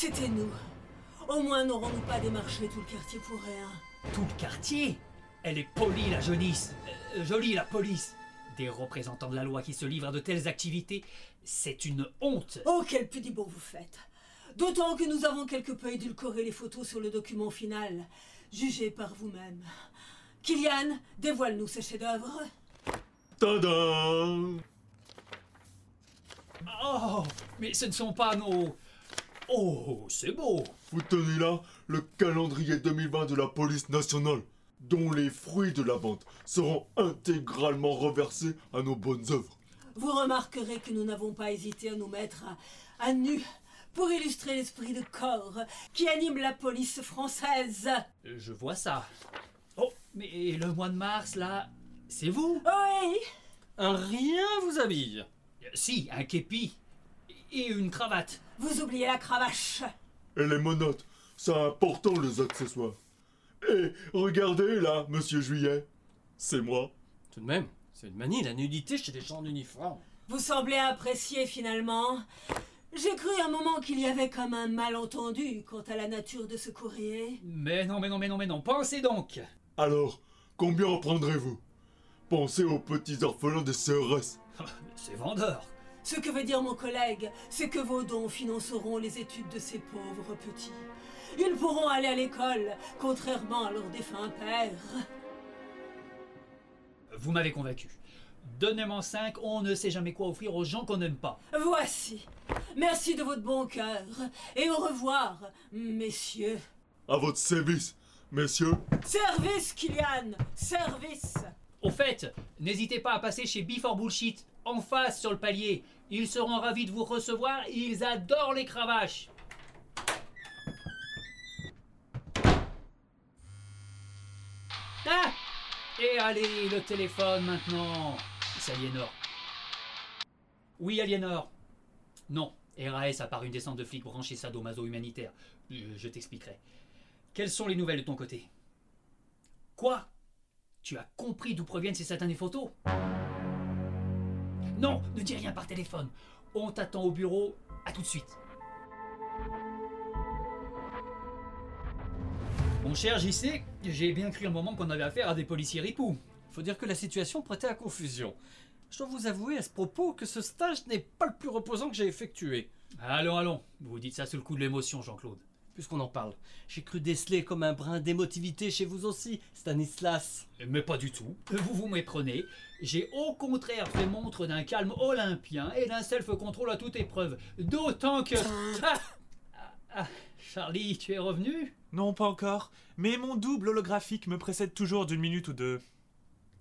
C'était nous. Au moins n'aurons-nous pas démarché tout le quartier pour rien. Tout le quartier? Elle est polie, la jeunisse. Euh, jolie, la police. Des représentants de la loi qui se livrent à de telles activités, c'est une honte. Oh, quel pudibo vous faites D'autant que nous avons quelque peu édulcoré les photos sur le document final. Jugez par vous-même. Kylian, dévoile-nous ce chef-d'œuvre. Tadam Oh, mais ce ne sont pas nos... Oh, c'est beau. Vous tenez là le calendrier 2020 de la police nationale, dont les fruits de la vente seront intégralement reversés à nos bonnes œuvres. Vous remarquerez que nous n'avons pas hésité à nous mettre à, à nu pour illustrer l'esprit de corps qui anime la police française. Je vois ça. Oh, mais le mois de mars, là, c'est vous? Oui, Un rien vous habille? Euh, Si, un képi. Et une cravate. vous oubliez la cravache. Et les menottes, c'est important les accessoires. Et regardez là, monsieur Juillet, c'est moi. Tout de même, c'est une manie la nudité chez les gens en uniforme. Vous semblez apprécier finalement. J'ai cru un moment qu'il y avait comme un malentendu quant à la nature de ce courrier. Mais non, mais non, mais non, mais non. Pensez donc. Alors, combien en prendrez-vous? Pensez aux petits orphelins des CRS. C'est vendeur. Ce que veut dire mon collègue, c'est que vos dons financeront les études de ces pauvres petits. Ils pourront aller à l'école, contrairement à leur défunt père. Vous m'avez convaincu. Donnez-moi 5, on ne sait jamais quoi offrir aux gens qu'on n'aime pas. Voici. Merci de votre bon cœur. Et au revoir, messieurs. À votre service, messieurs. Service, Kylian Service Au fait, n'hésitez pas à passer chez Before Bullshit, en face sur le palier. Ils seront ravis de vous recevoir, ils adorent les cravaches. Ah Et allez, le téléphone maintenant. C'est Aliénor. Oui, Aliénor. Non, RAS a par une descente de flics branchés sadomaso humanitaire. Euh, je t'expliquerai. Quelles sont les nouvelles de ton côté? Quoi? Tu as compris d'où proviennent ces satanées photos? Non, ne dis rien par téléphone. On t'attend au bureau. À tout de suite. Mon cher JC, j'ai bien cru un moment qu'on avait affaire à des policiers ripoux. Faut dire que la situation prêtait à confusion. Je dois vous avouer à ce propos que ce stage n'est pas le plus reposant que j'ai effectué. Allons, allons. Vous dites ça sous le coup de l'émotion, Jean-Claude. Puisqu'on en parle, j'ai cru déceler comme un brin d'émotivité chez vous aussi, Stanislas. Mais pas du tout. Vous vous méprenez. J'ai au contraire fait montre d'un calme olympien et d'un self-control à toute épreuve. D'autant que... Ah Ah, ah, Charlie, tu es revenu? Non, pas encore. Mais mon double holographique me précède toujours d'une minute ou deux.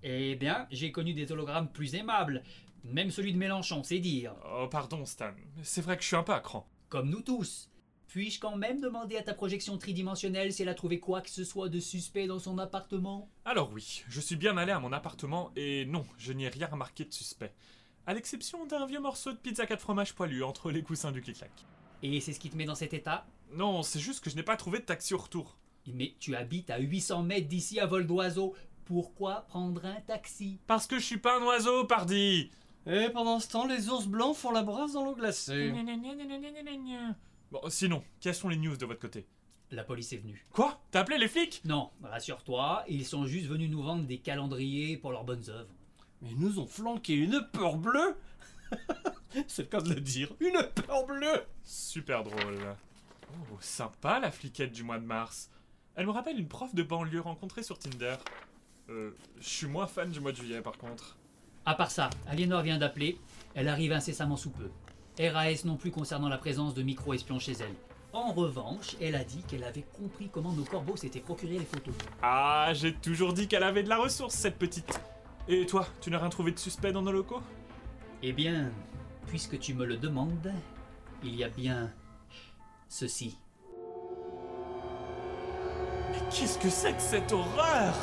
Eh bien, j'ai connu des hologrammes plus aimables. Même celui de Mélenchon, c'est dire. Oh, pardon, Stan. C'est vrai que je suis un peu à cran. Comme nous tous. Puis-je quand même demander à ta projection tridimensionnelle si elle a trouvé quoi que ce soit de suspect dans son appartement? Alors oui, je suis bien allé à mon appartement et non, je n'y ai rien remarqué de suspect. À l'exception d'un vieux morceau de pizza 4 fromages poilu entre les coussins du clic-clac. Et c'est ce qui te met dans cet état? Non, c'est juste que je n'ai pas trouvé de taxi au retour. Mais tu habites à 800 mètres d'ici à vol d'oiseau. Pourquoi prendre un taxi? Parce que je suis pas un oiseau, pardi Et pendant ce temps, les ours blancs font la brasse dans l'eau glacée. Bon, sinon, quelles sont les news de votre côté? La police est venue. Quoi? T'as appelé les flics? Non, rassure-toi, ils sont juste venus nous vendre des calendriers pour leurs bonnes œuvres. Mais ils nous ont flanqué une peur bleue C'est le cas de le dire, une peur bleue Super drôle. Oh, sympa la fliquette du mois de mars. Elle me rappelle une prof de banlieue rencontrée sur Tinder. Euh, je suis moins fan du mois de juillet par contre. À part ça, Aliénor vient d'appeler. Elle arrive incessamment sous peu. RAS non plus concernant la présence de micro-espions chez elle. En revanche, elle a dit qu'elle avait compris comment nos corbeaux s'étaient procuré les photos. Ah, j'ai toujours dit qu'elle avait de la ressource, cette petite. Et toi, tu n'as rien trouvé de suspect dans nos locaux? Eh bien, puisque tu me le demandes, il y a bien ceci. Mais qu'est-ce que c'est que cette horreur?